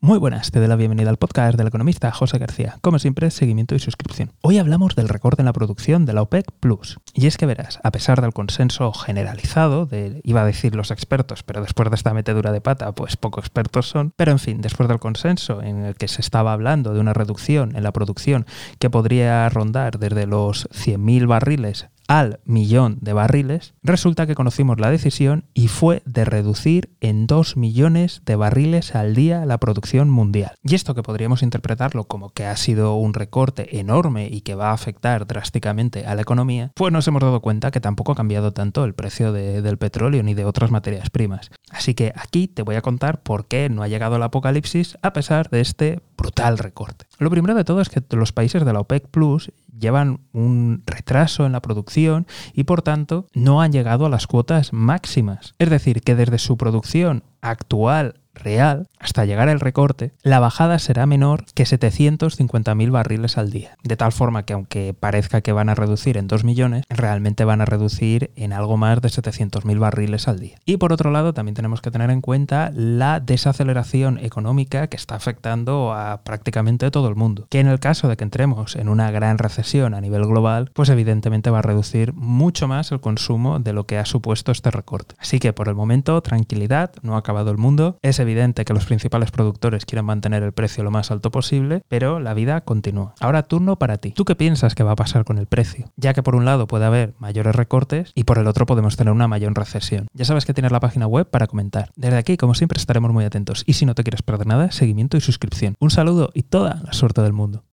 Muy buenas, te doy la bienvenida al podcast del economista José García. Como siempre, seguimiento y suscripción. Hoy hablamos del recorte en la producción de la OPEC Plus. Y es que verás, a pesar del consenso generalizado, de, iba a decir los expertos, pero después de esta metedura de pata, pues poco expertos son, pero en fin, después del consenso en el que se estaba hablando de una reducción en la producción que podría rondar desde los 100.000 barriles al millón de barriles, resulta que conocimos la decisión y fue de reducir en 2 millones de barriles al día la producción mundial. Y esto que podríamos interpretarlo como que ha sido un recorte enorme y que va a afectar drásticamente a la economía, pues nos hemos dado cuenta que tampoco ha cambiado tanto el precio del petróleo ni de otras materias primas. Así que aquí te voy a contar por qué no ha llegado el apocalipsis a pesar de este brutal recorte. Lo primero de todo es que los países de la OPEC Plus llevan un retraso en la producción y por tanto no han llegado a las cuotas máximas. Es decir, que desde su producción actual real, hasta llegar al recorte, la bajada será menor que 750.000 barriles al día. De tal forma que aunque parezca que van a reducir en 2 millones, realmente van a reducir en algo más de 700.000 barriles al día. Y por otro lado, también tenemos que tener en cuenta la desaceleración económica que está afectando a prácticamente todo el mundo. Que en el caso de que entremos en una gran recesión a nivel global, pues evidentemente va a reducir mucho más el consumo de lo que ha supuesto este recorte. Así que por el momento, tranquilidad, no ha acabado el mundo. Es evidente que los principales productores quieren mantener el precio lo más alto posible, pero la vida continúa. Ahora turno para ti. ¿Tú qué piensas que va a pasar con el precio? Ya que por un lado puede haber mayores recortes y por el otro podemos tener una mayor recesión. Ya sabes que tienes la página web para comentar. Desde aquí, como siempre, estaremos muy atentos. Y si no te quieres perder nada, seguimiento y suscripción. Un saludo y toda la suerte del mundo.